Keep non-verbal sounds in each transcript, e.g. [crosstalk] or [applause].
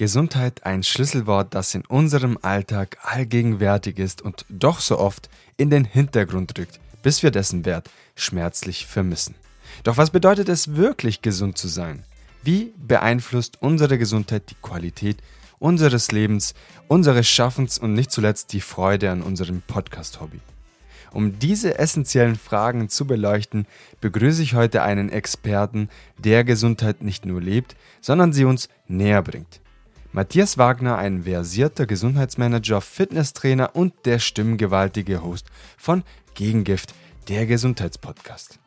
Gesundheit ein Schlüsselwort, das in unserem Alltag allgegenwärtig ist und doch so oft in den Hintergrund rückt, bis wir dessen Wert schmerzlich vermissen. Doch was bedeutet es wirklich, gesund zu sein? Wie beeinflusst unsere Gesundheit die Qualität unseres Lebens, unseres Schaffens und nicht zuletzt die Freude an unserem Podcast-Hobby? Um diese essentiellen Fragen zu beleuchten, begrüße ich heute einen Experten, der Gesundheit nicht nur lebt, sondern sie uns näher bringt. Matthias Wagner, ein versierter Gesundheitsmanager, Fitnesstrainer und der stimmgewaltige Host von Gegengift, der Gesundheitspodcast.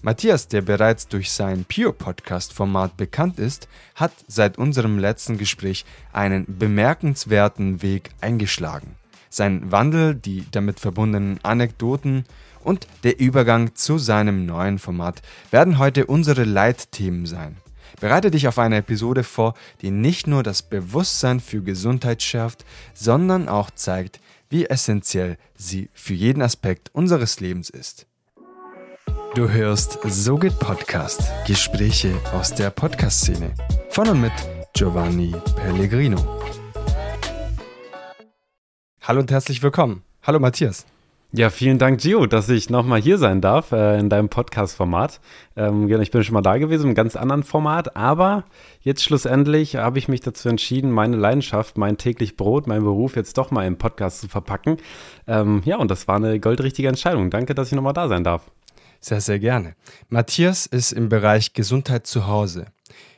Matthias, der bereits durch sein Pure Podcast Format bekannt ist, hat seit unserem letzten Gespräch einen bemerkenswerten Weg eingeschlagen. Sein Wandel, die damit verbundenen Anekdoten und der Übergang zu seinem neuen Format werden heute unsere Leitthemen sein. Bereite dich auf eine Episode vor, die nicht nur das Bewusstsein für Gesundheit schärft, sondern auch zeigt, wie essentiell sie für jeden Aspekt unseres Lebens ist. Du hörst So geht Podcast, Gespräche aus der Podcast-Szene. Von und mit Giovanni Pellegrino. Hallo und herzlich willkommen. Hallo Matthias. Ja, vielen Dank, Gio, dass ich nochmal hier sein darf äh, in deinem Podcast-Format. Ähm, ich bin schon mal da gewesen, im ganz anderen Format, aber jetzt schlussendlich habe ich mich dazu entschieden, meine Leidenschaft, mein täglich Brot, mein Beruf jetzt doch mal im Podcast zu verpacken. Ähm, ja, und das war eine goldrichtige Entscheidung. Danke, dass ich nochmal da sein darf. Sehr, sehr gerne. Matthias ist im Bereich Gesundheit zu Hause.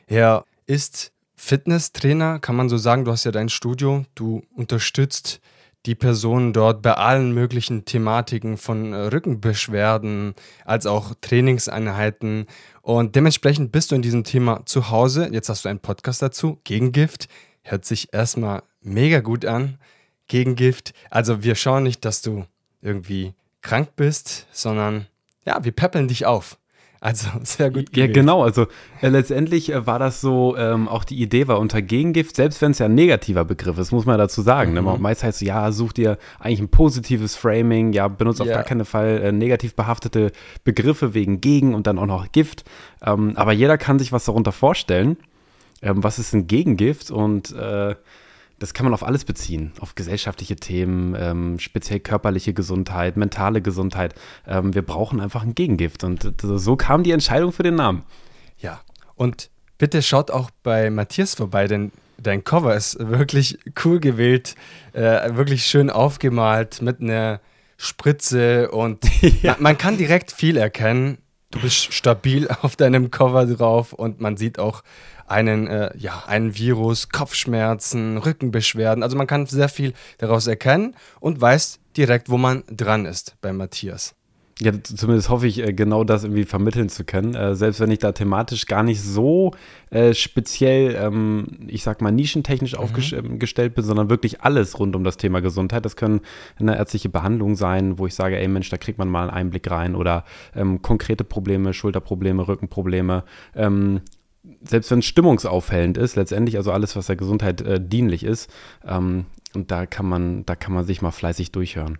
Er ist Fitnesstrainer, kann man so sagen. Du hast ja dein Studio, du unterstützt die Person dort bei allen möglichen Thematiken von äh, Rückenbeschwerden als auch Trainingseinheiten. Und dementsprechend bist du in diesem Thema zu Hause. Jetzt hast du einen Podcast dazu. Gegengift hört sich erstmal mega gut an. Gegengift. Also wir schauen nicht, dass du irgendwie krank bist, sondern ja, wir peppeln dich auf. Also [laughs] sehr gut. Gewählt. Ja, genau. Also äh, letztendlich äh, war das so, ähm, auch die Idee war unter Gegengift, selbst wenn es ja ein negativer Begriff ist, muss man dazu sagen. Ne? Mhm. Ne? Meist heißt es, ja, such dir eigentlich ein positives Framing, ja, benutzt yeah. auf gar keinen Fall äh, negativ behaftete Begriffe wegen Gegen und dann auch noch Gift. Ähm, aber jeder kann sich was darunter vorstellen. Ähm, was ist ein Gegengift? Und äh, das kann man auf alles beziehen, auf gesellschaftliche Themen, ähm, speziell körperliche Gesundheit, mentale Gesundheit. Ähm, wir brauchen einfach ein Gegengift und so kam die Entscheidung für den Namen. Ja, und bitte schaut auch bei Matthias vorbei, denn dein Cover ist wirklich cool gewählt, äh, wirklich schön aufgemalt mit einer Spritze und [laughs] ja. man, man kann direkt viel erkennen. Du bist stabil auf deinem Cover drauf und man sieht auch einen, äh, ja, einen Virus, Kopfschmerzen, Rückenbeschwerden. Also man kann sehr viel daraus erkennen und weiß direkt, wo man dran ist bei Matthias. Ja, zumindest hoffe ich, äh, genau das irgendwie vermitteln zu können. Äh, selbst wenn ich da thematisch gar nicht so äh, speziell, ähm, ich sag mal, nischentechnisch mhm. aufgestellt bin, sondern wirklich alles rund um das Thema Gesundheit. Das können eine ärztliche Behandlung sein, wo ich sage, ey Mensch, da kriegt man mal einen Einblick rein oder ähm, konkrete Probleme, Schulterprobleme, Rückenprobleme, ähm, selbst wenn es stimmungsauffällend ist, letztendlich also alles, was der Gesundheit äh, dienlich ist, ähm, und da kann man, da kann man sich mal fleißig durchhören.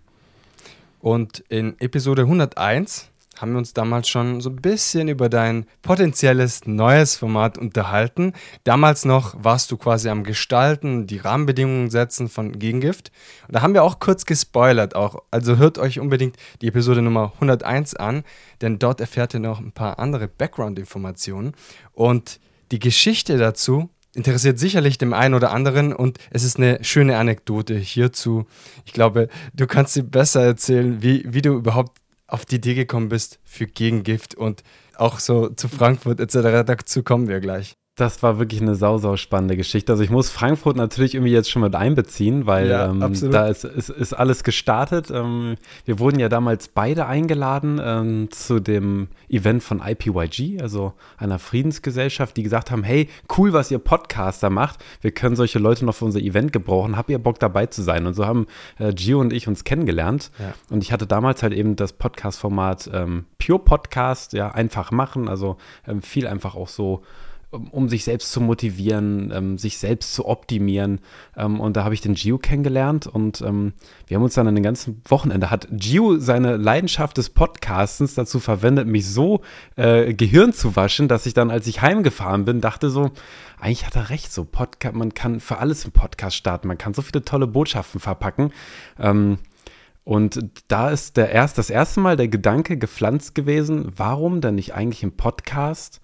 Und in Episode 101 haben wir uns damals schon so ein bisschen über dein potenzielles neues Format unterhalten. Damals noch warst du quasi am Gestalten, die Rahmenbedingungen setzen von Gegengift. Und da haben wir auch kurz gespoilert auch. Also hört euch unbedingt die Episode Nummer 101 an, denn dort erfährt ihr noch ein paar andere Background-Informationen. Und die Geschichte dazu interessiert sicherlich dem einen oder anderen und es ist eine schöne Anekdote hierzu. Ich glaube, du kannst sie besser erzählen, wie, wie du überhaupt auf die Idee gekommen bist für Gegengift und auch so zu Frankfurt etc. Dazu kommen wir gleich. Das war wirklich eine sau, sau spannende Geschichte. Also ich muss Frankfurt natürlich irgendwie jetzt schon mit einbeziehen, weil ja, ähm, da ist, ist, ist, alles gestartet. Ähm, wir wurden ja damals beide eingeladen ähm, zu dem Event von IPYG, also einer Friedensgesellschaft, die gesagt haben, hey, cool, was ihr Podcaster macht. Wir können solche Leute noch für unser Event gebrauchen. Habt ihr Bock dabei zu sein? Und so haben äh, Gio und ich uns kennengelernt. Ja. Und ich hatte damals halt eben das Podcast-Format ähm, Pure Podcast, ja, einfach machen. Also ähm, viel einfach auch so um sich selbst zu motivieren, ähm, sich selbst zu optimieren. Ähm, und da habe ich den Gio kennengelernt und ähm, wir haben uns dann an den ganzen Wochenende, hat Gio seine Leidenschaft des Podcastens dazu verwendet, mich so äh, Gehirn zu waschen, dass ich dann, als ich heimgefahren bin, dachte so, eigentlich hat er recht, so Podcast, man kann für alles einen Podcast starten, man kann so viele tolle Botschaften verpacken. Ähm, und da ist der erst, das erste Mal der Gedanke gepflanzt gewesen, warum denn nicht eigentlich ein Podcast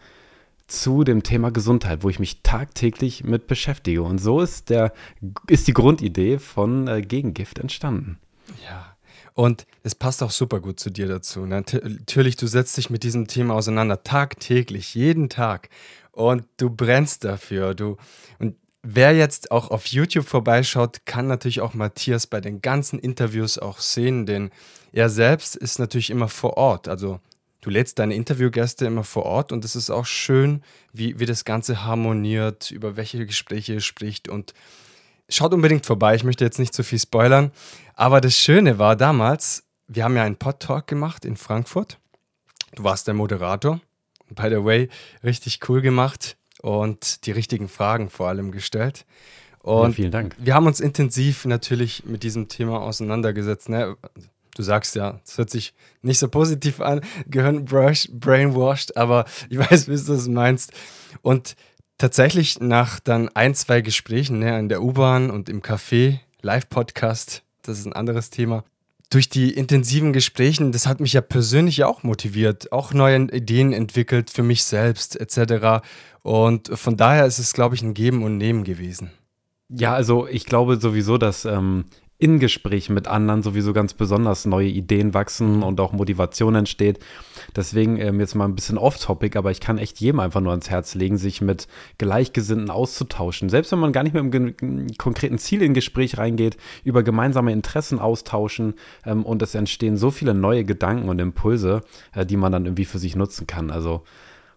zu dem Thema Gesundheit, wo ich mich tagtäglich mit beschäftige. Und so ist, der, ist die Grundidee von äh, Gegengift entstanden. Ja, und es passt auch super gut zu dir dazu. Natürlich, du setzt dich mit diesem Thema auseinander, tagtäglich, jeden Tag. Und du brennst dafür. Du, und wer jetzt auch auf YouTube vorbeischaut, kann natürlich auch Matthias bei den ganzen Interviews auch sehen, denn er selbst ist natürlich immer vor Ort. Also du lädst deine Interviewgäste immer vor Ort und es ist auch schön, wie, wie das Ganze harmoniert, über welche Gespräche spricht und schaut unbedingt vorbei. Ich möchte jetzt nicht zu viel spoilern, aber das Schöne war damals, wir haben ja einen Pod-Talk gemacht in Frankfurt. Du warst der Moderator. By the way, richtig cool gemacht und die richtigen Fragen vor allem gestellt. Und ja, vielen Dank. Wir haben uns intensiv natürlich mit diesem Thema auseinandergesetzt. Ne? Du sagst ja, es hört sich nicht so positiv an, Gehirn brainwashed, aber ich [laughs] weiß, wie du es meinst. Und tatsächlich nach dann ein, zwei Gesprächen ne, in der U-Bahn und im Café, Live-Podcast, das ist ein anderes Thema, durch die intensiven Gesprächen, das hat mich ja persönlich auch motiviert, auch neue Ideen entwickelt für mich selbst etc. Und von daher ist es, glaube ich, ein Geben und Nehmen gewesen. Ja, also ich glaube sowieso, dass ähm, in Gesprächen mit anderen sowieso ganz besonders neue Ideen wachsen und auch Motivation entsteht. Deswegen ähm, jetzt mal ein bisschen off-topic, aber ich kann echt jedem einfach nur ans Herz legen, sich mit Gleichgesinnten auszutauschen. Selbst wenn man gar nicht mit einem konkreten Ziel in Gespräch reingeht, über gemeinsame Interessen austauschen ähm, und es entstehen so viele neue Gedanken und Impulse, äh, die man dann irgendwie für sich nutzen kann. Also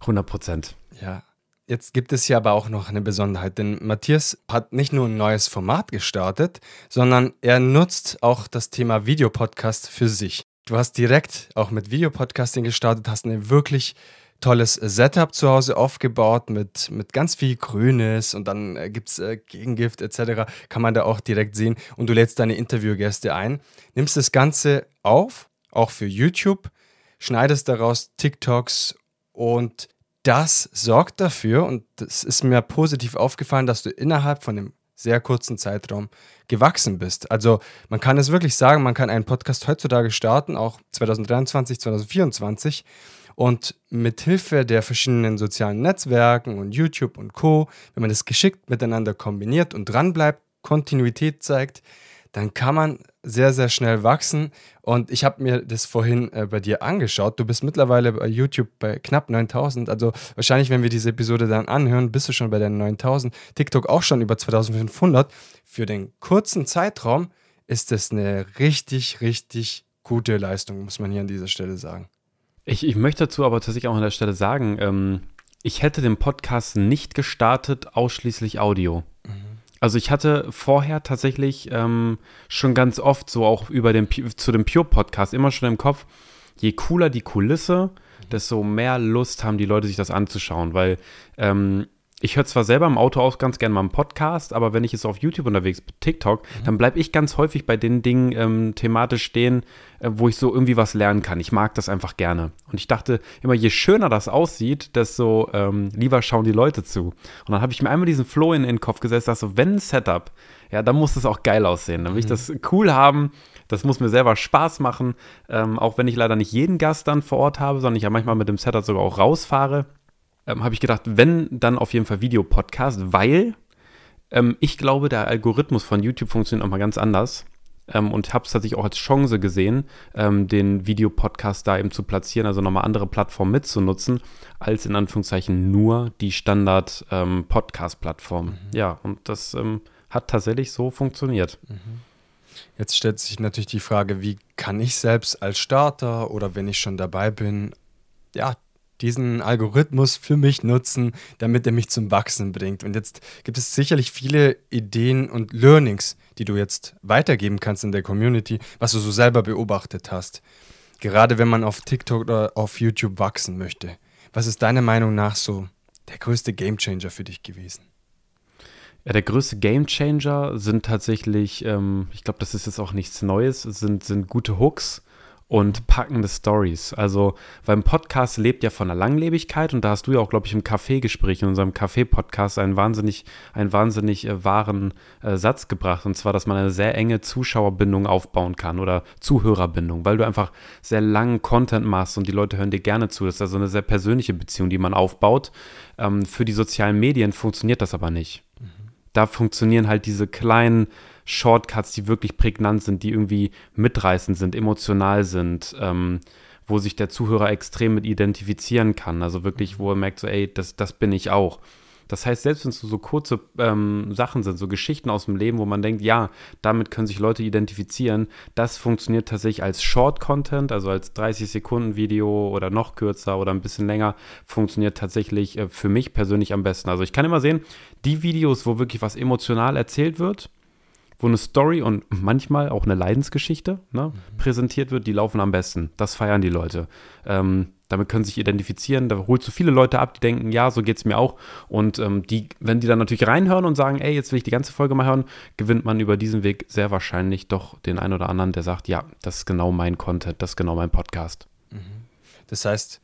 100 Prozent. Ja, Jetzt gibt es ja aber auch noch eine Besonderheit, denn Matthias hat nicht nur ein neues Format gestartet, sondern er nutzt auch das Thema Videopodcast für sich. Du hast direkt auch mit Videopodcasting gestartet, hast ein wirklich tolles Setup zu Hause aufgebaut mit, mit ganz viel Grünes und dann äh, gibt es äh, Gegengift etc. Kann man da auch direkt sehen und du lädst deine Interviewgäste ein, nimmst das Ganze auf, auch für YouTube, schneidest daraus TikToks und das sorgt dafür, und das ist mir positiv aufgefallen, dass du innerhalb von einem sehr kurzen Zeitraum gewachsen bist. Also man kann es wirklich sagen, man kann einen Podcast heutzutage starten, auch 2023, 2024. Und mit Hilfe der verschiedenen sozialen Netzwerken und YouTube und Co., wenn man das geschickt miteinander kombiniert und dranbleibt, Kontinuität zeigt, dann kann man sehr, sehr schnell wachsen. Und ich habe mir das vorhin äh, bei dir angeschaut. Du bist mittlerweile bei YouTube bei knapp 9000. Also wahrscheinlich, wenn wir diese Episode dann anhören, bist du schon bei den 9000. TikTok auch schon über 2500. Für den kurzen Zeitraum ist das eine richtig, richtig gute Leistung, muss man hier an dieser Stelle sagen. Ich, ich möchte dazu aber tatsächlich auch an der Stelle sagen, ähm, ich hätte den Podcast nicht gestartet, ausschließlich Audio. Also ich hatte vorher tatsächlich ähm, schon ganz oft so auch über den zu dem Pure Podcast immer schon im Kopf, je cooler die Kulisse, desto mehr Lust haben die Leute sich das anzuschauen, weil ähm, ich höre zwar selber im Auto auch ganz gerne mal einen Podcast, aber wenn ich jetzt auf YouTube unterwegs bin, TikTok, mhm. dann bleibe ich ganz häufig bei den Dingen ähm, thematisch stehen, äh, wo ich so irgendwie was lernen kann. Ich mag das einfach gerne. Und ich dachte immer, je schöner das aussieht, desto ähm, lieber schauen die Leute zu. Und dann habe ich mir einmal diesen Flow in, in den Kopf gesetzt, dass so, wenn ein Setup, ja, dann muss es auch geil aussehen. Dann will mhm. ich das cool haben. Das muss mir selber Spaß machen, ähm, auch wenn ich leider nicht jeden Gast dann vor Ort habe, sondern ich ja manchmal mit dem Setup sogar auch rausfahre ähm, habe ich gedacht, wenn, dann auf jeden Fall Videopodcast, weil ähm, ich glaube, der Algorithmus von YouTube funktioniert nochmal ganz anders. Ähm, und habe es tatsächlich auch als Chance gesehen, ähm, den Videopodcast da eben zu platzieren, also nochmal andere Plattformen mitzunutzen, als in Anführungszeichen nur die Standard-Podcast-Plattform. Ähm, mhm. Ja, und das ähm, hat tatsächlich so funktioniert. Mhm. Jetzt stellt sich natürlich die Frage, wie kann ich selbst als Starter oder wenn ich schon dabei bin, ja, diesen Algorithmus für mich nutzen, damit er mich zum Wachsen bringt. Und jetzt gibt es sicherlich viele Ideen und Learnings, die du jetzt weitergeben kannst in der Community, was du so selber beobachtet hast. Gerade wenn man auf TikTok oder auf YouTube wachsen möchte. Was ist deiner Meinung nach so der größte Gamechanger für dich gewesen? Ja, der größte Gamechanger sind tatsächlich, ähm, ich glaube, das ist jetzt auch nichts Neues, sind, sind gute Hooks und packende Stories. Also, weil ein Podcast lebt ja von der Langlebigkeit und da hast du ja auch, glaube ich, im Kaffeegespräch, in unserem Kaffee-Podcast, einen wahnsinnig, einen wahnsinnig äh, wahren äh, Satz gebracht. Und zwar, dass man eine sehr enge Zuschauerbindung aufbauen kann oder Zuhörerbindung, weil du einfach sehr langen Content machst und die Leute hören dir gerne zu. Das ist also eine sehr persönliche Beziehung, die man aufbaut. Ähm, für die sozialen Medien funktioniert das aber nicht. Mhm. Da funktionieren halt diese kleinen Shortcuts, die wirklich prägnant sind, die irgendwie mitreißend sind, emotional sind, ähm, wo sich der Zuhörer extrem mit identifizieren kann. Also wirklich, wo er merkt, so, ey, das, das bin ich auch. Das heißt, selbst wenn es so kurze ähm, Sachen sind, so Geschichten aus dem Leben, wo man denkt, ja, damit können sich Leute identifizieren, das funktioniert tatsächlich als Short-Content, also als 30-Sekunden-Video oder noch kürzer oder ein bisschen länger, funktioniert tatsächlich äh, für mich persönlich am besten. Also ich kann immer sehen, die Videos, wo wirklich was emotional erzählt wird, wo eine Story und manchmal auch eine Leidensgeschichte ne, mhm. präsentiert wird, die laufen am besten. Das feiern die Leute. Ähm, damit können sie sich identifizieren. Da holst du viele Leute ab, die denken, ja, so geht es mir auch. Und ähm, die, wenn die dann natürlich reinhören und sagen, ey, jetzt will ich die ganze Folge mal hören, gewinnt man über diesen Weg sehr wahrscheinlich doch den einen oder anderen, der sagt, ja, das ist genau mein Content, das ist genau mein Podcast. Mhm. Das heißt,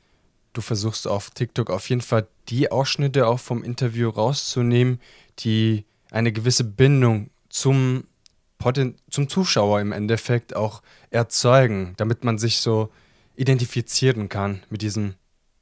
du versuchst auf TikTok auf jeden Fall die Ausschnitte auch vom Interview rauszunehmen, die eine gewisse Bindung zum, zum Zuschauer im Endeffekt auch erzeugen, damit man sich so identifizieren kann mit diesem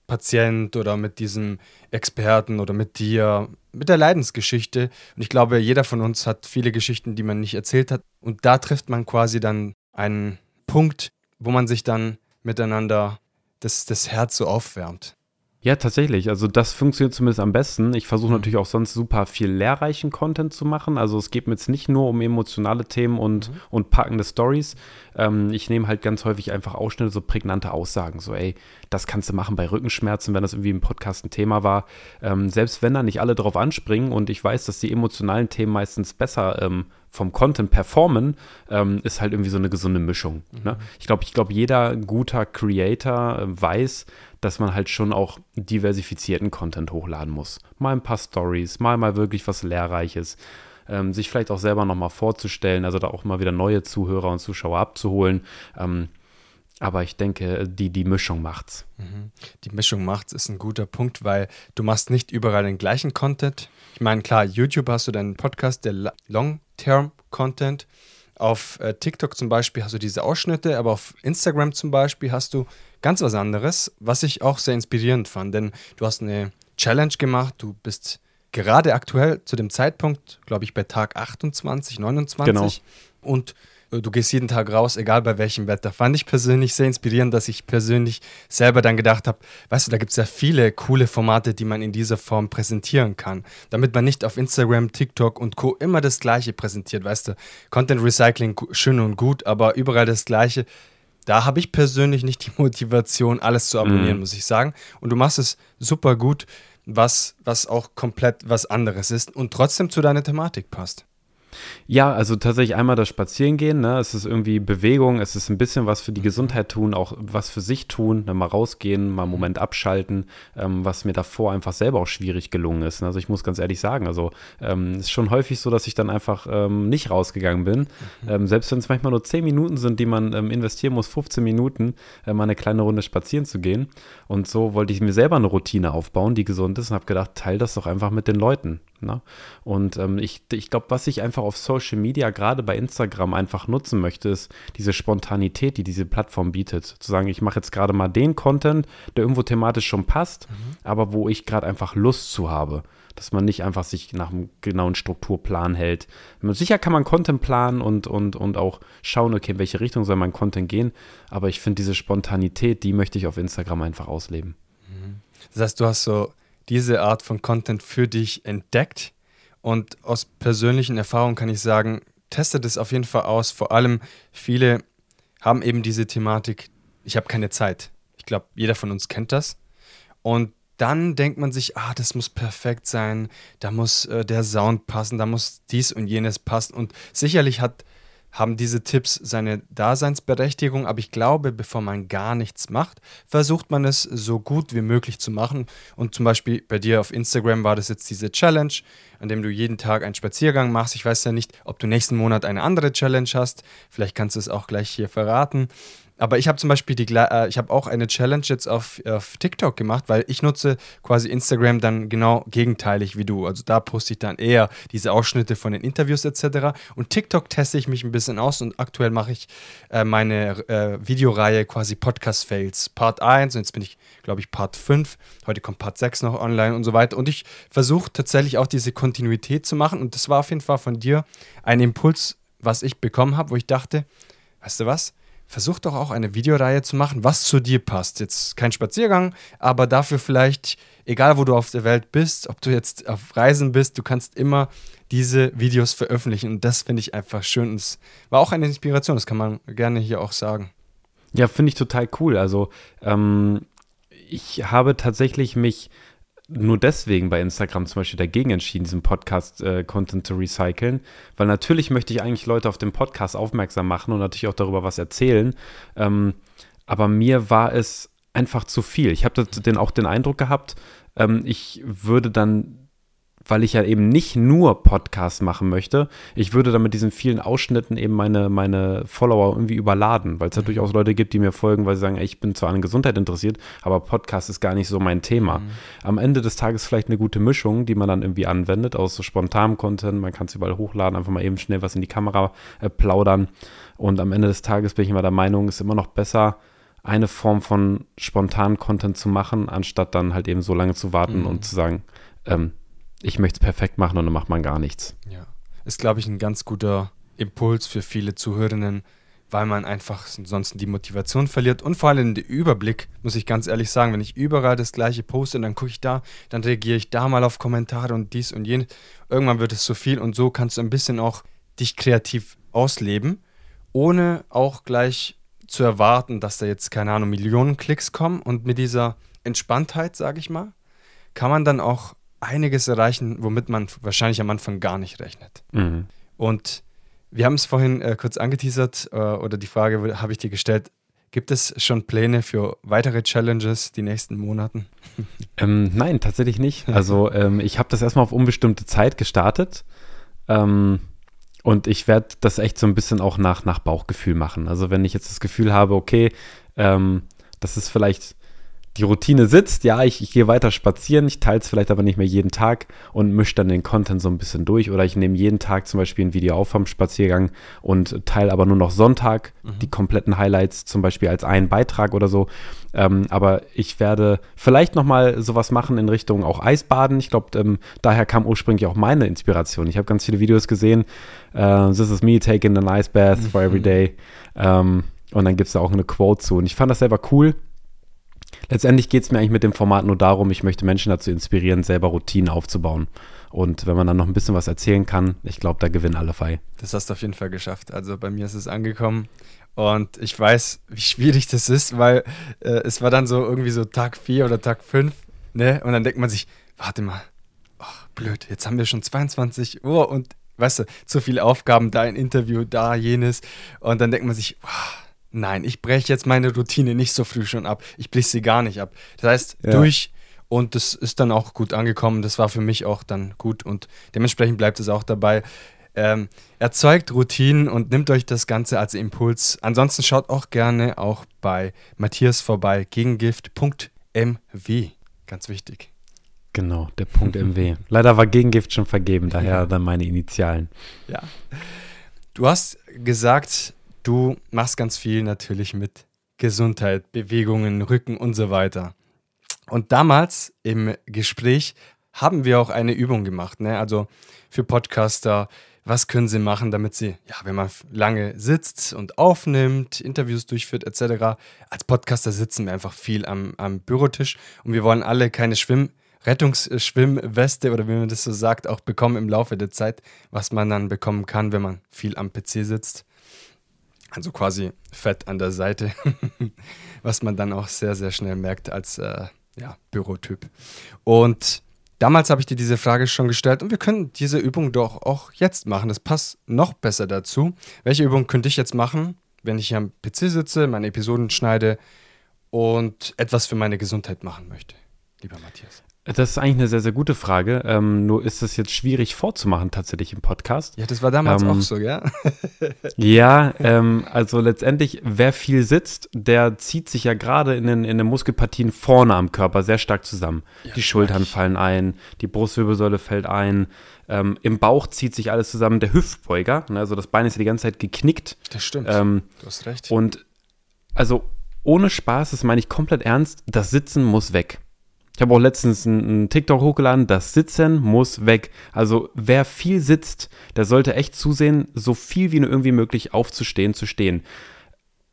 Patient oder mit diesem Experten oder mit dir, mit der Leidensgeschichte. Und ich glaube, jeder von uns hat viele Geschichten, die man nicht erzählt hat. Und da trifft man quasi dann einen Punkt, wo man sich dann miteinander das, das Herz so aufwärmt. Ja, tatsächlich. Also das funktioniert zumindest am besten. Ich versuche mhm. natürlich auch sonst super viel lehrreichen Content zu machen. Also es geht mir jetzt nicht nur um emotionale Themen und, mhm. und packende Stories. Ähm, ich nehme halt ganz häufig einfach Ausschnitte, so prägnante Aussagen. So, ey, das kannst du machen bei Rückenschmerzen, wenn das irgendwie im Podcast ein Thema war. Ähm, selbst wenn da nicht alle drauf anspringen und ich weiß, dass die emotionalen Themen meistens besser ähm, vom Content performen, ähm, ist halt irgendwie so eine gesunde Mischung. Ne? Mhm. Ne? Ich glaube, ich glaube, jeder guter Creator äh, weiß, dass man halt schon auch diversifizierten Content hochladen muss. Mal ein paar Stories, mal mal wirklich was Lehrreiches. Ähm, sich vielleicht auch selber nochmal vorzustellen, also da auch mal wieder neue Zuhörer und Zuschauer abzuholen. Ähm, aber ich denke, die, die Mischung macht's. Mhm. Die Mischung macht's ist ein guter Punkt, weil du machst nicht überall den gleichen Content. Ich meine, klar, YouTube hast du deinen Podcast, der Long-Term-Content. Auf äh, TikTok zum Beispiel hast du diese Ausschnitte, aber auf Instagram zum Beispiel hast du ganz was anderes, was ich auch sehr inspirierend fand, denn du hast eine Challenge gemacht, du bist gerade aktuell zu dem Zeitpunkt, glaube ich, bei Tag 28, 29 genau. und du gehst jeden Tag raus, egal bei welchem Wetter. Fand ich persönlich sehr inspirierend, dass ich persönlich selber dann gedacht habe, weißt du, da gibt es ja viele coole Formate, die man in dieser Form präsentieren kann, damit man nicht auf Instagram, TikTok und Co. immer das Gleiche präsentiert, weißt du. Content Recycling schön und gut, aber überall das Gleiche da habe ich persönlich nicht die [laughs] Motivation, alles zu abonnieren, mm. muss ich sagen. Und du machst es super gut, was, was auch komplett was anderes ist und trotzdem zu deiner Thematik passt. Ja, also tatsächlich einmal das Spazierengehen, ne? Es ist irgendwie Bewegung, es ist ein bisschen was für die Gesundheit tun, auch was für sich tun, ne? mal rausgehen, mal einen Moment abschalten, ähm, was mir davor einfach selber auch schwierig gelungen ist. Ne? Also ich muss ganz ehrlich sagen, also ähm, ist schon häufig so, dass ich dann einfach ähm, nicht rausgegangen bin. Mhm. Ähm, selbst wenn es manchmal nur 10 Minuten sind, die man ähm, investieren muss, 15 Minuten, äh, mal eine kleine Runde spazieren zu gehen. Und so wollte ich mir selber eine Routine aufbauen, die gesund ist und habe gedacht, teil das doch einfach mit den Leuten. Ne? Und ähm, ich, ich glaube, was ich einfach auf Social Media, gerade bei Instagram, einfach nutzen möchte, ist diese Spontanität, die diese Plattform bietet. Zu sagen, ich mache jetzt gerade mal den Content, der irgendwo thematisch schon passt, mhm. aber wo ich gerade einfach Lust zu habe. Dass man nicht einfach sich nach einem genauen Strukturplan hält. Sicher kann man Content planen und, und, und auch schauen, okay, in welche Richtung soll mein Content gehen. Aber ich finde diese Spontanität, die möchte ich auf Instagram einfach ausleben. Mhm. Das heißt, du hast so diese Art von Content für dich entdeckt. Und aus persönlichen Erfahrungen kann ich sagen, testet es auf jeden Fall aus. Vor allem viele haben eben diese Thematik, ich habe keine Zeit. Ich glaube, jeder von uns kennt das. Und dann denkt man sich, ah, das muss perfekt sein, da muss äh, der Sound passen, da muss dies und jenes passen. Und sicherlich hat haben diese Tipps seine Daseinsberechtigung, aber ich glaube, bevor man gar nichts macht, versucht man es so gut wie möglich zu machen. Und zum Beispiel bei dir auf Instagram war das jetzt diese Challenge, an dem du jeden Tag einen Spaziergang machst. Ich weiß ja nicht, ob du nächsten Monat eine andere Challenge hast. Vielleicht kannst du es auch gleich hier verraten. Aber ich habe zum Beispiel die, äh, ich habe auch eine Challenge jetzt auf, auf TikTok gemacht, weil ich nutze quasi Instagram dann genau gegenteilig wie du. Also da poste ich dann eher diese Ausschnitte von den Interviews etc. Und TikTok teste ich mich ein bisschen aus und aktuell mache ich äh, meine äh, Videoreihe quasi Podcast Fails Part 1 und jetzt bin ich, glaube ich, Part 5. Heute kommt Part 6 noch online und so weiter. Und ich versuche tatsächlich auch diese Kontinuität zu machen und das war auf jeden Fall von dir ein Impuls, was ich bekommen habe, wo ich dachte, weißt du was? Versuch doch auch eine Videoreihe zu machen, was zu dir passt. Jetzt kein Spaziergang, aber dafür vielleicht, egal wo du auf der Welt bist, ob du jetzt auf Reisen bist, du kannst immer diese Videos veröffentlichen. Und das finde ich einfach schön. Und es war auch eine Inspiration, das kann man gerne hier auch sagen. Ja, finde ich total cool. Also ähm, ich habe tatsächlich mich nur deswegen bei Instagram zum Beispiel dagegen entschieden, diesen Podcast-Content äh, zu recyceln, weil natürlich möchte ich eigentlich Leute auf den Podcast aufmerksam machen und natürlich auch darüber was erzählen. Ähm, aber mir war es einfach zu viel. Ich habe auch den Eindruck gehabt, ähm, ich würde dann weil ich ja eben nicht nur Podcasts machen möchte. Ich würde dann mit diesen vielen Ausschnitten eben meine, meine Follower irgendwie überladen, weil es ja durchaus Leute gibt, die mir folgen, weil sie sagen, ey, ich bin zwar an Gesundheit interessiert, aber Podcast ist gar nicht so mein Thema. Mhm. Am Ende des Tages vielleicht eine gute Mischung, die man dann irgendwie anwendet, aus so spontanem Content, man kann es überall hochladen, einfach mal eben schnell was in die Kamera äh, plaudern. Und am Ende des Tages bin ich immer der Meinung, ist immer noch besser, eine Form von spontanen Content zu machen, anstatt dann halt eben so lange zu warten mhm. und zu sagen, ähm, ich möchte es perfekt machen und dann macht man gar nichts. Ja, ist, glaube ich, ein ganz guter Impuls für viele Zuhörerinnen, weil man einfach sonst die Motivation verliert und vor allem den Überblick, muss ich ganz ehrlich sagen. Wenn ich überall das gleiche poste, dann gucke ich da, dann reagiere ich da mal auf Kommentare und dies und jenes. Irgendwann wird es zu viel und so kannst du ein bisschen auch dich kreativ ausleben, ohne auch gleich zu erwarten, dass da jetzt, keine Ahnung, Millionen Klicks kommen und mit dieser Entspanntheit, sage ich mal, kann man dann auch einiges erreichen, womit man wahrscheinlich am Anfang gar nicht rechnet. Mhm. Und wir haben es vorhin äh, kurz angeteasert äh, oder die Frage habe ich dir gestellt. Gibt es schon Pläne für weitere Challenges die nächsten Monaten? [laughs] Ähm, nein, tatsächlich nicht. Also ähm, ich habe das erstmal auf unbestimmte Zeit gestartet ähm, und ich werde das echt so ein bisschen auch nach, nach Bauchgefühl machen. Also wenn ich jetzt das Gefühl habe, okay, ähm, das ist vielleicht die Routine sitzt, ja, ich, ich gehe weiter spazieren, ich teile es vielleicht aber nicht mehr jeden Tag und mische dann den Content so ein bisschen durch. Oder ich nehme jeden Tag zum Beispiel ein Video auf vom Spaziergang und teile aber nur noch Sonntag mhm. die kompletten Highlights, zum Beispiel als einen Beitrag oder so. Ähm, aber ich werde vielleicht nochmal sowas machen in Richtung auch Eisbaden. Ich glaube, ähm, daher kam ursprünglich auch meine Inspiration. Ich habe ganz viele Videos gesehen. Uh, This is me taking an ice bath mhm. for every day. Ähm, und dann gibt es da auch eine Quote zu. Und ich fand das selber cool letztendlich geht es mir eigentlich mit dem Format nur darum, ich möchte Menschen dazu inspirieren, selber Routinen aufzubauen. Und wenn man dann noch ein bisschen was erzählen kann, ich glaube, da gewinnen alle Fei. Das hast du auf jeden Fall geschafft. Also bei mir ist es angekommen. Und ich weiß, wie schwierig das ist, weil äh, es war dann so irgendwie so Tag 4 oder Tag 5. Ne? Und dann denkt man sich, warte mal, oh, blöd, jetzt haben wir schon 22 Uhr und weißt du, zu viele Aufgaben, da ein Interview, da jenes. Und dann denkt man sich, oh, nein, ich breche jetzt meine Routine nicht so früh schon ab. Ich breche sie gar nicht ab. Das heißt, ja. durch und das ist dann auch gut angekommen. Das war für mich auch dann gut und dementsprechend bleibt es auch dabei. Ähm, erzeugt Routinen und nimmt euch das Ganze als Impuls. Ansonsten schaut auch gerne auch bei Matthias vorbei, gegengift.mw. Ganz wichtig. Genau, der Punkt MW. Leider war Gegengift schon vergeben, daher dann meine Initialen. Ja. Du hast gesagt, Du machst ganz viel natürlich mit Gesundheit, Bewegungen, Rücken und so weiter. Und damals im Gespräch haben wir auch eine Übung gemacht. Ne? Also für Podcaster, was können sie machen, damit sie, ja, wenn man lange sitzt und aufnimmt, Interviews durchführt etc., als Podcaster sitzen wir einfach viel am, am Bürotisch und wir wollen alle keine Schwimm- Rettungsschwimmweste oder wie man das so sagt, auch bekommen im Laufe der Zeit, was man dann bekommen kann, wenn man viel am PC sitzt. Also quasi Fett an der Seite, [laughs] was man dann auch sehr, sehr schnell merkt als äh, ja, Bürotyp. Und Damals habe ich dir diese Frage schon gestellt und wir können diese Übung doch auch jetzt machen. Das passt noch besser dazu. Welche Übung könnte ich jetzt machen, wenn ich hier am PC sitze, meine Episoden schneide und etwas für meine Gesundheit machen möchte, lieber Matthias? Das ist eigentlich eine sehr, sehr gute Frage. Ähm, nur ist es jetzt schwierig vorzumachen tatsächlich im Podcast. Ja, das war damals ähm, auch so, ja? [laughs] ja, ähm, also letztendlich, wer viel sitzt, der zieht sich ja gerade in den, in den Muskelpartien vorne am Körper sehr stark zusammen. Ja, die Schultern fallen ein, die Brustwirbelsäule fällt ein, ähm, im Bauch zieht sich alles zusammen, der Hüftbeuger, ne, also das Bein ist ja die ganze Zeit geknickt. Das stimmt, ähm, du hast recht. Und also ohne Spaß, das meine ich komplett ernst, das Sitzen muss weg. Ich habe auch letztens einen TikTok hochgeladen, das Sitzen muss weg. Also wer viel sitzt, der sollte echt zusehen, so viel wie nur irgendwie möglich aufzustehen, zu stehen.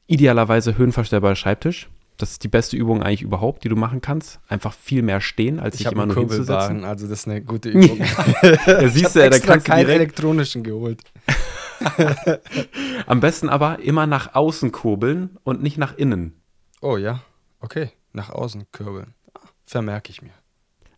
Idealerweise höhenverstellbarer Schreibtisch. Das ist die beste Übung eigentlich überhaupt, die du machen kannst. Einfach viel mehr stehen, als ich sich immer nur hinzusetzen. Also das ist eine gute [laughs] Übung. ja, siehst du, da kannst keinen elektronischen geholt. Am besten aber immer nach außen kurbeln und nicht nach innen. Oh ja, okay, nach außen kurbeln vermerke ich mir.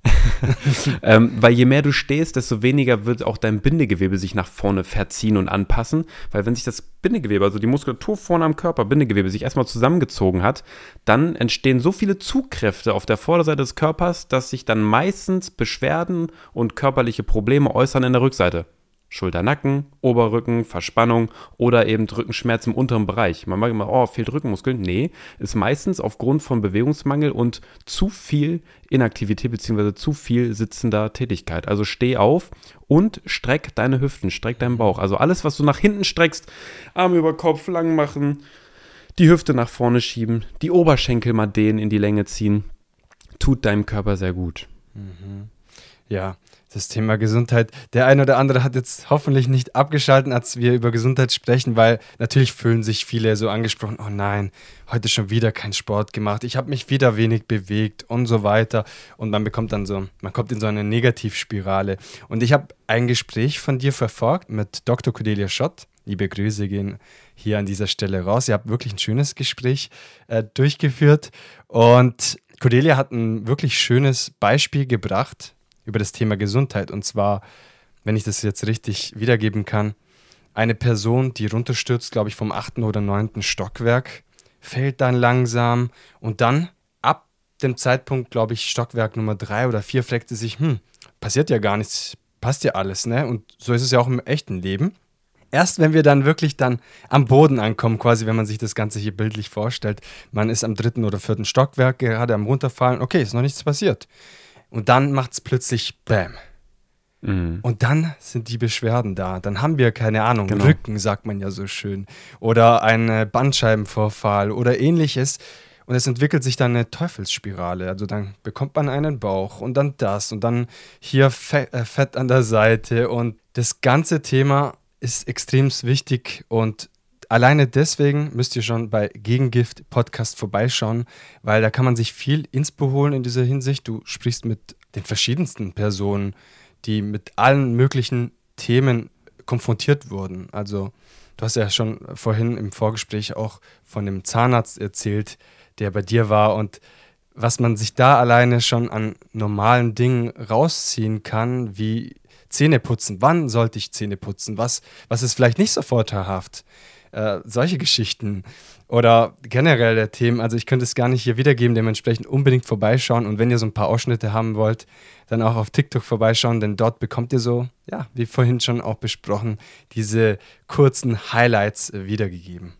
[laughs] ähm, weil je mehr du stehst, desto weniger wird auch dein Bindegewebe sich nach vorne verziehen und anpassen. Weil wenn sich das Bindegewebe, also die Muskulatur vorne am Körper, Bindegewebe, sich erstmal zusammengezogen hat, dann entstehen so viele Zugkräfte auf der Vorderseite des Körpers, dass sich dann meistens Beschwerden und körperliche Probleme äußern in der Rückseite. Schulter-Nacken, Oberrücken, Verspannung oder eben Rückenschmerz im unteren Bereich. Man mag immer, oh, fehlt Rückenmuskeln. Nee, ist meistens aufgrund von Bewegungsmangel und zu viel Inaktivität bzw. zu viel sitzender Tätigkeit. Also steh auf und streck deine Hüften, streck deinen Bauch. Also alles, was du nach hinten streckst, Arm über Kopf lang machen, die Hüfte nach vorne schieben, die Oberschenkel mal dehnen, in die Länge ziehen, tut deinem Körper sehr gut. Mhm. Ja, das Thema Gesundheit. Der eine oder andere hat jetzt hoffentlich nicht abgeschalten, als wir über Gesundheit sprechen, weil natürlich fühlen sich viele so angesprochen, oh nein, heute schon wieder kein Sport gemacht, ich habe mich wieder wenig bewegt und so weiter. Und man bekommt dann so, man kommt in so eine Negativspirale. Und ich habe ein Gespräch von dir verfolgt mit Dr. Cordelia Schott. Liebe Grüße gehen hier an dieser Stelle raus. Ihr habt wirklich ein schönes Gespräch äh, durchgeführt. Und Cordelia hat ein wirklich schönes Beispiel gebracht, über das Thema Gesundheit. Und zwar, wenn ich das jetzt richtig wiedergeben kann, eine Person, die runterstürzt, glaube ich, vom achten oder neunten Stockwerk, fällt dann langsam und dann ab dem Zeitpunkt, glaube ich, Stockwerk Nummer drei oder vier, fragt sie sich, hm, passiert ja gar nichts, passt ja alles, ne? Und so ist es ja auch im echten Leben. Erst wenn wir dann wirklich dann am Boden ankommen, quasi, wenn man sich das Ganze hier bildlich vorstellt, man ist am dritten oder vierten Stockwerk gerade am runterfallen, okay, ist noch nichts passiert. Und dann macht es plötzlich Bäm. Mhm. Und dann sind die Beschwerden da. Dann haben wir, keine Ahnung, genau. Rücken, sagt man ja so schön. Oder ein Bandscheibenvorfall oder ähnliches. Und es entwickelt sich dann eine Teufelsspirale. Also dann bekommt man einen Bauch und dann das und dann hier Fett, äh, Fett an der Seite. Und das ganze Thema ist extrem wichtig und alleine deswegen müsst ihr schon bei Gegengift Podcast vorbeischauen, weil da kann man sich viel Inspo holen in dieser Hinsicht. Du sprichst mit den verschiedensten Personen, die mit allen möglichen Themen konfrontiert wurden. Also du hast ja schon vorhin im Vorgespräch auch von dem Zahnarzt erzählt, der bei dir war und was man sich da alleine schon an normalen Dingen rausziehen kann, wie Zähne putzen. Wann sollte ich Zähne putzen? Was, was ist vielleicht nicht so vorteilhaft? Äh, solche Geschichten oder generell der Themen. Also ich könnte es gar nicht hier wiedergeben, dementsprechend unbedingt vorbeischauen und wenn ihr so ein paar Ausschnitte haben wollt, dann auch auf TikTok vorbeischauen, denn dort bekommt ihr so, ja, wie vorhin schon auch besprochen, diese kurzen Highlights wiedergegeben.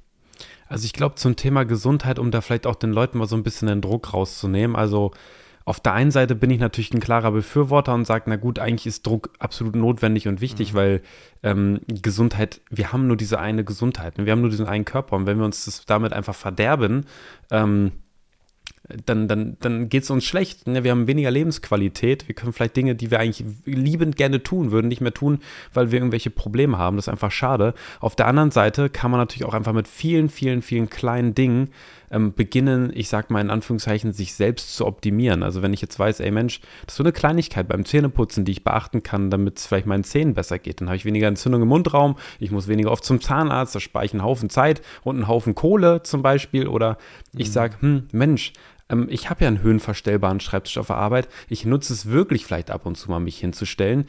Also ich glaube zum Thema Gesundheit, um da vielleicht auch den Leuten mal so ein bisschen den Druck rauszunehmen, also auf der einen Seite bin ich natürlich ein klarer Befürworter und sage, na gut, eigentlich ist Druck absolut notwendig und wichtig, mhm. weil ähm, Gesundheit, wir haben nur diese eine Gesundheit, ne? wir haben nur diesen einen Körper und wenn wir uns das damit einfach verderben, ähm, dann, dann, dann geht es uns schlecht. Ne? Wir haben weniger Lebensqualität. Wir können vielleicht Dinge, die wir eigentlich liebend gerne tun würden, nicht mehr tun, weil wir irgendwelche Probleme haben. Das ist einfach schade. Auf der anderen Seite kann man natürlich auch einfach mit vielen, vielen, vielen kleinen Dingen ähm, beginnen, ich sag mal in Anführungszeichen, sich selbst zu optimieren. Also wenn ich jetzt weiß, ey Mensch, das ist so eine Kleinigkeit beim Zähneputzen, die ich beachten kann, damit es vielleicht meinen Zähnen besser geht. Dann habe ich weniger Entzündung im Mundraum, ich muss weniger oft zum Zahnarzt, da spare ich einen Haufen Zeit und einen Haufen Kohle zum Beispiel. Oder ich mhm. sage, hm, Mensch, ähm, ich habe ja einen höhenverstellbaren Schreibtisch auf der Arbeit. Ich nutze es wirklich vielleicht ab und zu mal, mich hinzustellen.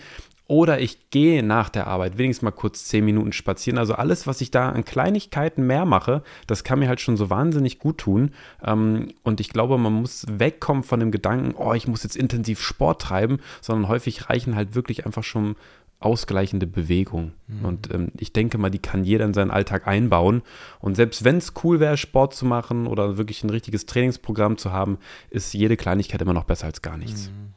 Oder ich gehe nach der Arbeit wenigstens mal kurz zehn Minuten spazieren. Also alles, was ich da an Kleinigkeiten mehr mache, das kann mir halt schon so wahnsinnig gut tun. Ähm, und ich glaube, man muss wegkommen von dem Gedanken, oh, ich muss jetzt intensiv Sport treiben, sondern häufig reichen halt wirklich einfach schon ausgleichende Bewegung. Mhm. Und ähm, ich denke mal, die kann jeder in seinen Alltag einbauen. Und selbst wenn es cool wäre, Sport zu machen oder wirklich ein richtiges Trainingsprogramm zu haben, ist jede Kleinigkeit immer noch besser als gar nichts. Mhm.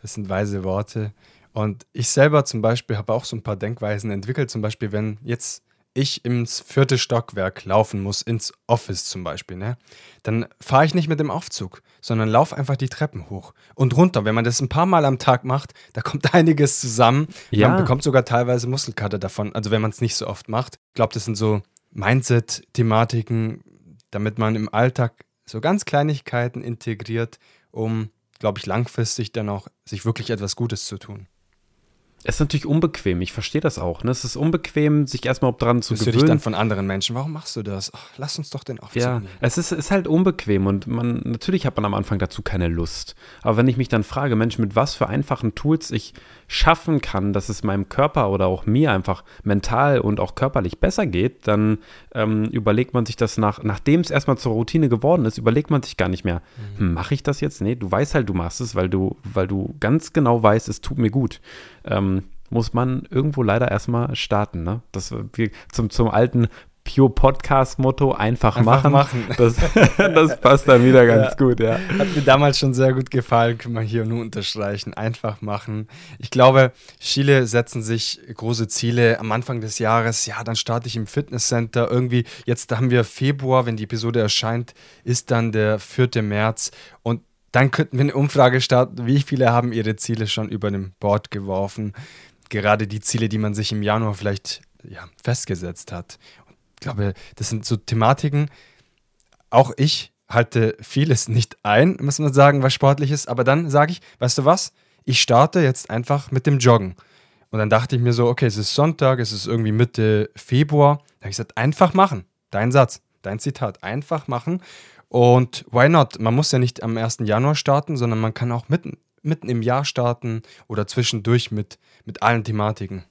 Das sind weise Worte. Und ich selber zum Beispiel habe auch so ein paar Denkweisen entwickelt. Zum Beispiel, wenn jetzt ich ins vierte Stockwerk laufen muss, ins Office zum Beispiel, ne, dann fahre ich nicht mit dem Aufzug, sondern laufe einfach die Treppen hoch und runter. Wenn man das ein paar Mal am Tag macht, da kommt [laughs] einiges zusammen. Ja. Man bekommt sogar teilweise Muskelkater davon, also wenn man es nicht so oft macht. Ich glaube, das sind so Mindset-Thematiken, damit man im Alltag so ganz Kleinigkeiten integriert, um, glaube ich, langfristig dann auch sich wirklich etwas Gutes zu tun. Es ist natürlich unbequem, ich verstehe das auch. Ne? Es ist unbequem, sich erstmal dran zu Bist gewöhnen. Du dich dann von anderen Menschen, warum machst du das? Ach, lass uns doch den Aufzug Ja, nehmen. es ist, ist halt unbequem und man, natürlich hat man am Anfang dazu keine Lust. Aber wenn ich mich dann frage, Mensch, mit was für einfachen Tools ich schaffen kann, dass es meinem Körper oder auch mir einfach mental und auch körperlich besser geht, dann ähm, überlegt man sich das nach, nachdem es erstmal zur Routine geworden ist, überlegt man sich gar nicht mehr, mhm. hm, mache ich das jetzt? Nee, du weißt halt, du machst es, weil du, weil du ganz genau weißt, es tut mir gut. Ähm, muss man irgendwo leider erstmal starten. Ne? Das wir zum, zum alten Pure Podcast Motto einfach, einfach machen. machen. [laughs] Das, das, passt dann wieder ganz ja. gut, ja. Hat mir damals schon sehr gut gefallen, können wir hier nur unterstreichen. Einfach machen. Ich glaube, viele setzen sich große Ziele am Anfang des Jahres. Ja, dann starte ich im Fitnesscenter. Irgendwie, jetzt haben wir Februar, wenn die Episode erscheint, ist dann der 4. März. Und dann könnten wir eine Umfrage starten, wie viele haben ihre Ziele schon über dem Board geworfen. Gerade die Ziele, die man sich im Januar vielleicht ja, festgesetzt hat. Ich glaube, das sind so Thematiken. Auch ich halte vieles nicht ein, muss man sagen, was sportlich ist. Aber dann sage ich, weißt du was? Ich starte jetzt einfach mit dem Joggen. Und dann dachte ich mir so, okay, es ist Sonntag, es ist irgendwie Mitte Februar. Da habe ich gesagt, einfach machen. Dein Satz, dein Zitat, einfach machen. Und why not? Man muss ja nicht am 1. Januar starten, sondern man kann auch mitten, mitten im Jahr starten oder zwischendurch mit, mit allen Thematiken.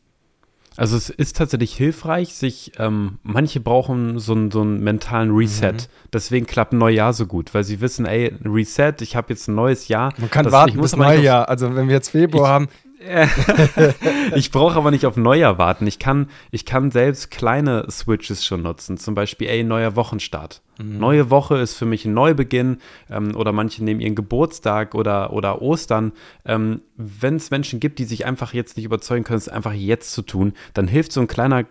Also es ist tatsächlich hilfreich, sich, ähm, manche brauchen so, einen, so einen mentalen Reset. Mhm. Deswegen klappt ein Neujahr so gut, weil sie wissen, ey, Reset, ich habe jetzt ein neues Jahr. Man kann das, warten bis Neujahr. Also wenn wir jetzt Februar ich, haben, [laughs] ich brauche aber nicht auf Neujahr warten. Ich kann, ich kann selbst kleine Switches schon nutzen. Zum Beispiel, ey, neuer Wochenstart. Mhm. Neue Woche ist für mich ein Neubeginn. Ähm, oder manche nehmen ihren Geburtstag oder, oder Ostern. Ähm, Wenn es Menschen gibt, die sich einfach jetzt nicht überzeugen können, es einfach jetzt zu tun, dann hilft so ein kleiner,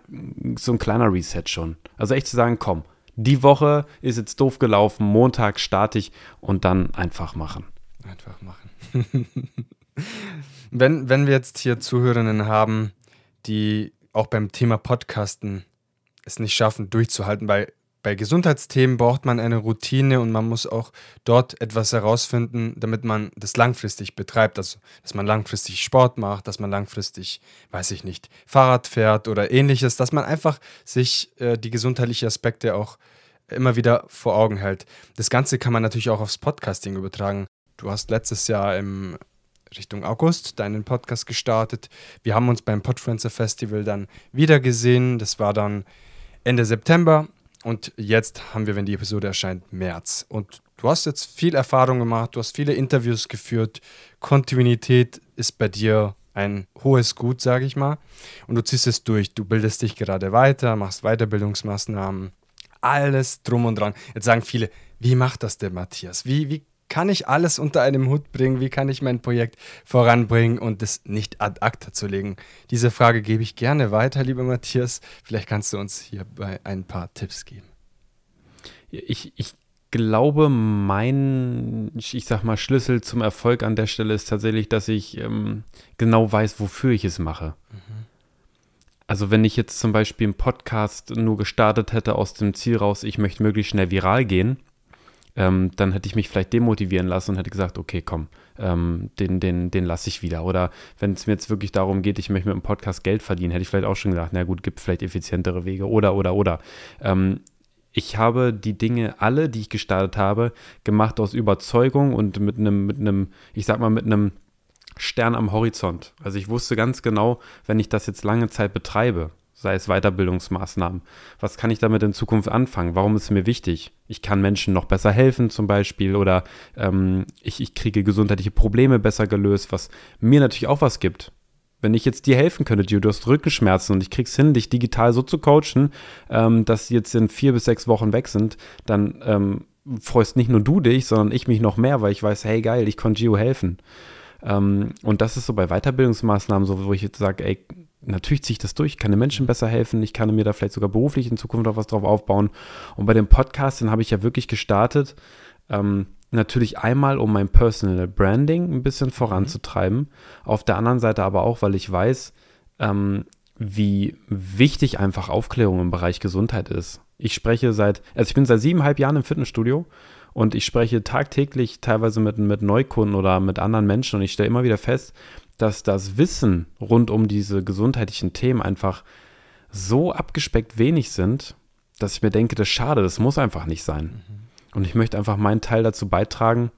so ein kleiner Reset schon. Also echt zu sagen, komm, die Woche ist jetzt doof gelaufen, Montag starte ich und dann einfach machen. Einfach machen. [laughs] wenn, wenn wir jetzt hier Zuhörerinnen haben, die auch beim Thema Podcasten es nicht schaffen, durchzuhalten, weil bei Gesundheitsthemen braucht man eine Routine und man muss auch dort etwas herausfinden, damit man das langfristig betreibt. Also, dass man langfristig Sport macht, dass man langfristig, weiß ich nicht, Fahrrad fährt oder ähnliches, dass man einfach sich äh, die gesundheitlichen Aspekte auch immer wieder vor Augen hält. Das Ganze kann man natürlich auch aufs Podcasting übertragen. Du hast letztes Jahr im Richtung August deinen Podcast gestartet. Wir haben uns beim Podfluencer Festival dann wieder gesehen. Das war dann Ende September und jetzt haben wir, wenn die Episode erscheint, März. Und du hast jetzt viel Erfahrung gemacht, du hast viele Interviews geführt. Kontinuität ist bei dir ein hohes Gut, sage ich mal. Und du ziehst es durch. Du bildest dich gerade weiter, machst Weiterbildungsmaßnahmen, alles drum und dran. Jetzt sagen viele, wie macht das der Matthias? Wie, wie kann ich alles unter einem Hut bringen? Wie kann ich mein Projekt voranbringen und es nicht ad acta zu legen? Diese Frage gebe ich gerne weiter, lieber Matthias. Vielleicht kannst du uns hierbei ein paar Tipps geben. Ich, ich glaube, mein, ich sag mal, Schlüssel zum Erfolg an der Stelle ist tatsächlich, dass ich ähm, genau weiß, wofür ich es mache. Mhm. Also wenn ich jetzt zum Beispiel einen Podcast nur gestartet hätte aus dem Ziel raus, ich möchte möglichst schnell viral gehen, ähm, dann hätte ich mich vielleicht demotivieren lassen und hätte gesagt, okay, komm, ähm, den, den, den lasse ich wieder. Oder wenn es mir jetzt wirklich darum geht, ich möchte mit dem Podcast Geld verdienen, hätte ich vielleicht auch schon gesagt, na gut, gibt vielleicht effizientere Wege oder, oder, oder. Ähm, ich habe die Dinge alle, die ich gestartet habe, gemacht aus Überzeugung und mit einem, mit einem, ich sag mal, mit einem Stern am Horizont. Also ich wusste ganz genau, wenn ich das jetzt lange Zeit betreibe, sei es Weiterbildungsmaßnahmen, was kann ich damit in Zukunft anfangen? Warum ist es mir wichtig? Ich kann Menschen noch besser helfen zum Beispiel oder ähm, ich, ich kriege gesundheitliche Probleme besser gelöst, was mir natürlich auch was gibt wenn ich jetzt dir helfen könnte, Gio, du hast Rückenschmerzen und ich krieg's hin, dich digital so zu coachen, ähm, dass sie jetzt in vier bis sechs Wochen weg sind, dann ähm, freust nicht nur du dich, sondern ich mich noch mehr, weil ich weiß, hey geil, ich konnte Gio helfen. Ähm, und das ist so bei Weiterbildungsmaßnahmen so, wo ich jetzt sage, ey, natürlich ziehe ich das durch, kann den Menschen besser helfen, ich kann mir da vielleicht sogar beruflich in Zukunft auch was drauf aufbauen. Und bei dem Podcast, den habe ich ja wirklich gestartet, ähm, natürlich einmal, um mein Personal Branding ein bisschen voranzutreiben. Auf der anderen Seite aber auch, weil ich weiß, ähm, wie wichtig einfach Aufklärung im Bereich Gesundheit ist. Ich spreche seit, also ich bin seit siebeneinhalb Jahren im Fitnessstudio und ich spreche tagtäglich teilweise mit, mit Neukunden oder mit anderen Menschen und ich stelle immer wieder fest, dass das Wissen rund um diese gesundheitlichen Themen einfach so abgespeckt wenig sind, dass ich mir denke, das ist schade, das muss einfach nicht sein. Mhm. Und ich möchte einfach meinen Teil dazu beitragen,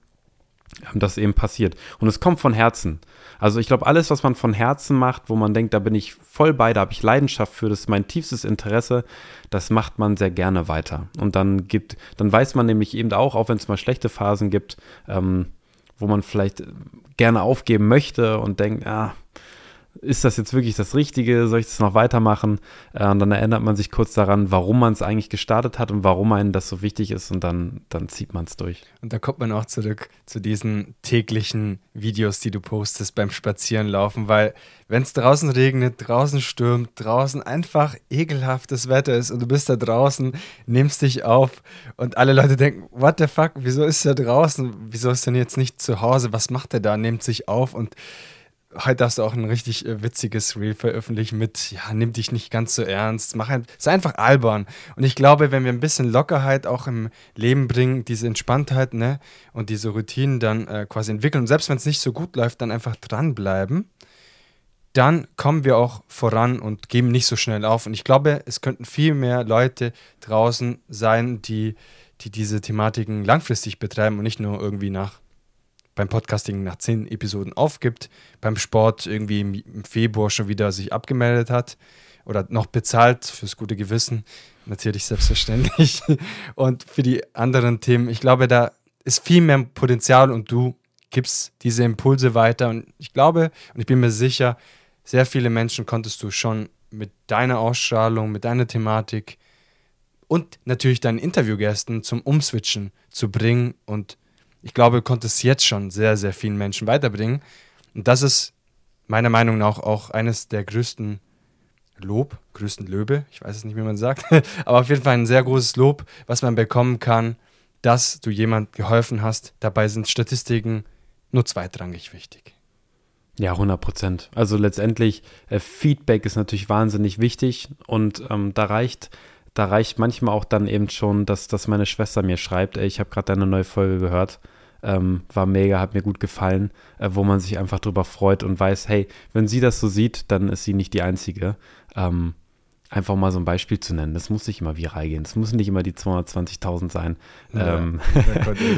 ähm, dass eben passiert. Und es kommt von Herzen. Also ich glaube, alles, was man von Herzen macht, wo man denkt, da bin ich voll bei, da habe ich Leidenschaft für, das ist mein tiefstes Interesse, das macht man sehr gerne weiter. Und dann gibt, dann weiß man nämlich eben auch, auch wenn es mal schlechte Phasen gibt, ähm, wo man vielleicht gerne aufgeben möchte und denkt, ja, ist das jetzt wirklich das Richtige? Soll ich das noch weitermachen? Äh, und dann erinnert man sich kurz daran, warum man es eigentlich gestartet hat und warum einem das so wichtig ist und dann, dann zieht man es durch. Und da kommt man auch zurück zu diesen täglichen Videos, die du postest beim Spazierenlaufen, weil wenn es draußen regnet, draußen stürmt, draußen einfach ekelhaftes Wetter ist und du bist da draußen, nimmst dich auf und alle Leute denken, what the fuck, wieso ist er draußen? Wieso ist er denn jetzt nicht zu Hause? Was macht er da? Nimmt sich auf und heute hast du auch ein richtig äh, witziges Reel veröffentlichen mit, ja, nimm dich nicht ganz so ernst, mach ein, sei einfach albern. Und ich glaube, wenn wir ein bisschen Lockerheit auch im Leben bringen, diese Entspanntheit, ne, und diese Routinen dann äh, quasi entwickeln, und selbst wenn es nicht so gut läuft, dann einfach dranbleiben, dann kommen wir auch voran und geben nicht so schnell auf. Und ich glaube, es könnten viel mehr Leute draußen sein, die, die diese Thematiken langfristig betreiben und nicht nur irgendwie nach beim Podcasting nach zehn Episoden aufgibt, beim Sport irgendwie im Februar schon wieder sich abgemeldet hat oder noch bezahlt fürs gute Gewissen, natürlich selbstverständlich. [laughs] Und für die anderen Themen, ich glaube, da ist viel mehr Potenzial und du gibst diese Impulse weiter. Und ich glaube und ich bin mir sicher, sehr viele Menschen konntest du schon mit deiner Ausstrahlung, mit deiner Thematik und natürlich deinen Interviewgästen zum Umswitchen zu bringen und ich glaube, du konntest jetzt schon sehr, sehr vielen Menschen weiterbringen. Und das ist meiner Meinung nach auch eines der größten Lob, größten Löbe, ich weiß es nicht, wie man sagt, [laughs] aber auf jeden Fall ein sehr großes Lob, was man bekommen kann, dass du jemand geholfen hast. Dabei sind Statistiken nur zweitrangig wichtig. Ja, 100 Prozent. Also letztendlich, äh, Feedback ist natürlich wahnsinnig wichtig und ähm, da reicht da reicht manchmal auch dann eben schon, dass, dass meine Schwester mir schreibt, ey, ich habe gerade deine neue Folge gehört. Ähm, war mega, hat mir gut gefallen, äh, wo man sich einfach drüber freut und weiß, hey, wenn sie das so sieht, dann ist sie nicht die Einzige. Ähm, einfach mal so ein Beispiel zu nennen. Das muss nicht immer viral gehen. Es müssen nicht immer die 220.000 sein, ja, ähm, [laughs]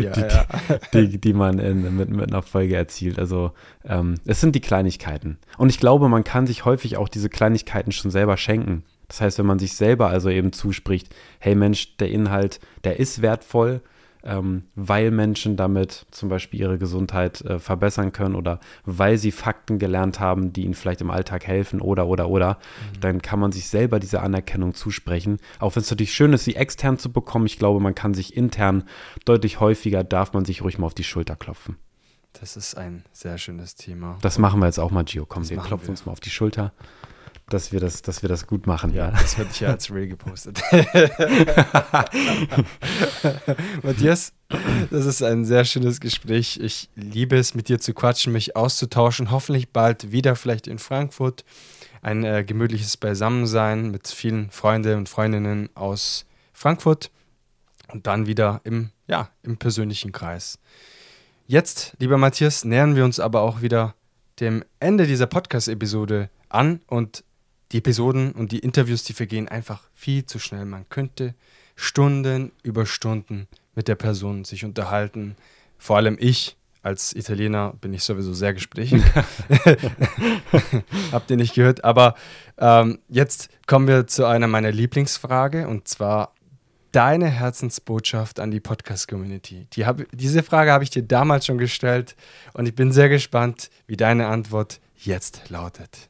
die, ja. die, die, man in, mit, mit einer Folge erzielt. Also ähm, es sind die Kleinigkeiten. Und ich glaube, man kann sich häufig auch diese Kleinigkeiten schon selber schenken. Das heißt, wenn man sich selber also eben zuspricht, hey Mensch, der Inhalt, der ist wertvoll, ähm, weil Menschen damit zum Beispiel ihre Gesundheit äh, verbessern können oder weil sie Fakten gelernt haben, die ihnen vielleicht im Alltag helfen oder oder oder, mhm. dann kann man sich selber diese Anerkennung zusprechen. Auch wenn es natürlich schön ist, sie extern zu bekommen, ich glaube, man kann sich intern deutlich häufiger, darf man sich ruhig mal auf die Schulter klopfen. Das ist ein sehr schönes Thema. Das machen wir jetzt auch mal, Gio. Komm, das wir klopfen wir. uns mal auf die Schulter dass wir das, dass wir das gut machen. Ja, das wird ja als Real gepostet. [laughs] Matthias, das ist ein sehr schönes Gespräch. Ich liebe es, mit dir zu quatschen, mich auszutauschen. Hoffentlich bald wieder, vielleicht in Frankfurt. Ein äh, gemütliches Beisammensein mit vielen Freunden und Freundinnen aus Frankfurt und dann wieder im, ja, im persönlichen Kreis. Jetzt, lieber Matthias, nähern wir uns aber auch wieder dem Ende dieser Podcast-Episode an und die Episoden und die Interviews, die vergehen einfach viel zu schnell. Man könnte Stunden über Stunden mit der Person sich unterhalten. Vor allem ich als Italiener bin ich sowieso sehr gesprächig. [laughs] [laughs] Habt ihr nicht gehört? Aber ähm, jetzt kommen wir zu einer meiner Lieblingsfrage und zwar deine Herzensbotschaft an die Podcast-Community. Die hab, diese Frage habe ich dir damals schon gestellt und ich bin sehr gespannt, wie deine Antwort jetzt lautet.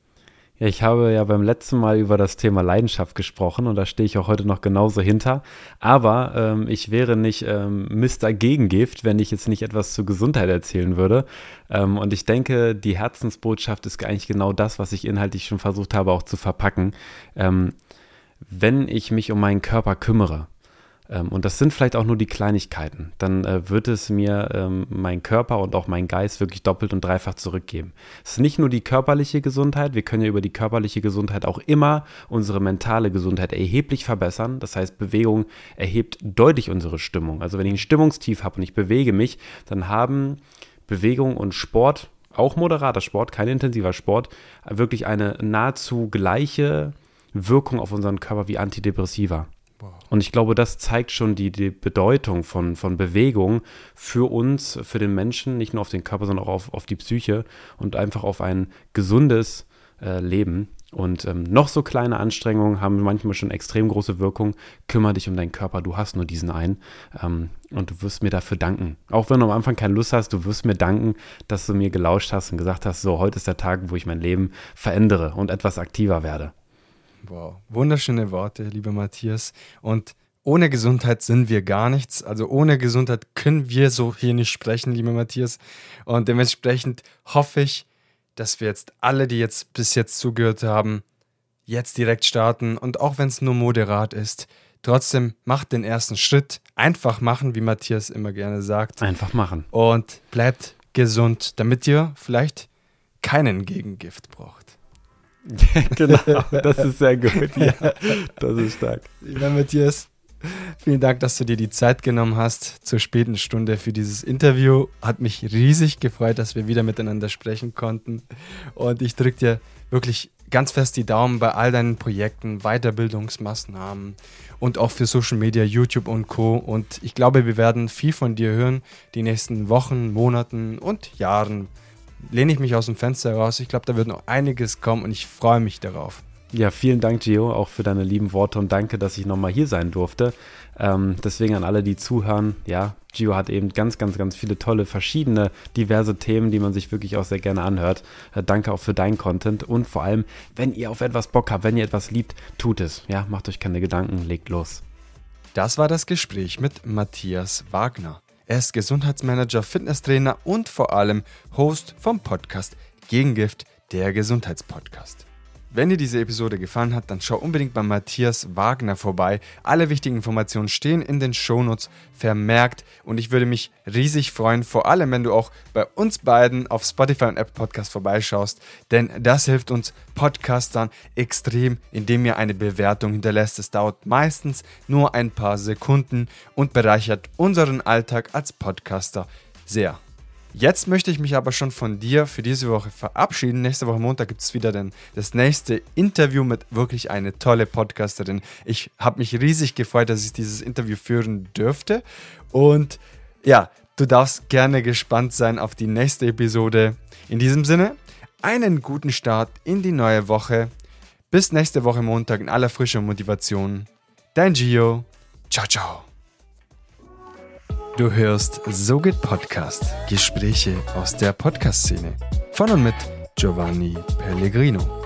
Ja, ich habe ja beim letzten Mal über das Thema Leidenschaft gesprochen und da stehe ich auch heute noch genauso hinter. Aber ähm, ich wäre nicht ähm, Mr. Gegengift, wenn ich jetzt nicht etwas zur Gesundheit erzählen würde. Ähm, und ich denke, die Herzensbotschaft ist eigentlich genau das, was ich inhaltlich schon versucht habe auch zu verpacken. Ähm, wenn ich mich um meinen Körper kümmere, und das sind vielleicht auch nur die Kleinigkeiten, dann äh, wird es mir ähm, mein Körper und auch mein Geist wirklich doppelt und dreifach zurückgeben. Es ist nicht nur die körperliche Gesundheit, wir können ja über die körperliche Gesundheit auch immer unsere mentale Gesundheit erheblich verbessern. Das heißt, Bewegung erhebt deutlich unsere Stimmung. Also wenn ich ein Stimmungstief habe und ich bewege mich, dann haben Bewegung und Sport, auch moderater Sport, kein intensiver Sport, wirklich eine nahezu gleiche Wirkung auf unseren Körper wie Antidepressiva. Und ich glaube, das zeigt schon die, die Bedeutung von, von Bewegung für uns, für den Menschen, nicht nur auf den Körper, sondern auch auf, auf die Psyche und einfach auf ein gesundes äh, Leben. Und ähm, noch so kleine Anstrengungen haben manchmal schon extrem große Wirkung. Kümmer dich um deinen Körper, du hast nur diesen einen. Ähm, und du wirst mir dafür danken. Auch wenn du am Anfang keine Lust hast, du wirst mir danken, dass du mir gelauscht hast und gesagt hast, so, heute ist der Tag, wo ich mein Leben verändere und etwas aktiver werde. Wow, wunderschöne Worte, lieber Matthias. Und ohne Gesundheit sind wir gar nichts. Also ohne Gesundheit können wir so hier nicht sprechen, lieber Matthias. Und dementsprechend hoffe ich, dass wir jetzt alle, die jetzt bis jetzt zugehört haben, jetzt direkt starten. Und auch wenn es nur moderat ist, trotzdem macht den ersten Schritt. Einfach machen, wie Matthias immer gerne sagt. Einfach machen. Und bleibt gesund, damit ihr vielleicht keinen Gegengift braucht. [laughs] genau, das ist sehr gut. Ja, das ist stark. Lieber Matthias, vielen Dank, dass du dir die Zeit genommen hast zur späten Stunde für dieses Interview. Hat mich riesig gefreut, dass wir wieder miteinander sprechen konnten. Und ich drücke dir wirklich ganz fest die Daumen bei all deinen Projekten, Weiterbildungsmaßnahmen und auch für Social Media, YouTube und Co. Und ich glaube, wir werden viel von dir hören, die nächsten Wochen, Monaten und Jahren lehne ich mich aus dem Fenster raus. Ich glaube, da wird noch einiges kommen und ich freue mich darauf. Ja, vielen Dank, Gio, auch für deine lieben Worte und danke, dass ich nochmal hier sein durfte. Ähm, deswegen an alle, die zuhören, ja, Gio hat eben ganz, ganz, ganz viele tolle, verschiedene, diverse Themen, die man sich wirklich auch sehr gerne anhört. Äh, danke auch für deinen Content und vor allem, wenn ihr auf etwas Bock habt, wenn ihr etwas liebt, tut es. Ja, macht euch keine Gedanken, legt los. Das war das Gespräch mit Matthias Wagner. Er ist Gesundheitsmanager, Fitnesstrainer und vor allem Host vom Podcast Gegengift, der Gesundheitspodcast. Wenn dir diese Episode gefallen hat, dann schau unbedingt bei Matthias Wagner vorbei. Alle wichtigen Informationen stehen in den Shownotes vermerkt und ich würde mich riesig freuen, vor allem wenn du auch bei uns beiden auf Spotify und Apple Podcast vorbeischaust, denn das hilft uns Podcastern extrem, indem ihr eine Bewertung hinterlässt. Es dauert meistens nur ein paar Sekunden und bereichert unseren Alltag als Podcaster sehr. Jetzt möchte ich mich aber schon von dir für diese Woche verabschieden. Nächste Woche Montag gibt es wieder den, das nächste Interview mit wirklich eine tolle Podcasterin. Ich habe mich riesig gefreut, dass ich dieses Interview führen dürfte. Und ja, du darfst gerne gespannt sein auf die nächste Episode. In diesem Sinne, einen guten Start in die neue Woche. Bis nächste Woche Montag in aller frischer Motivation. Dein Gio. Ciao, ciao. Du hörst So geht Podcast. Gespräche aus der Podcast-Szene. Von und mit Giovanni Pellegrino.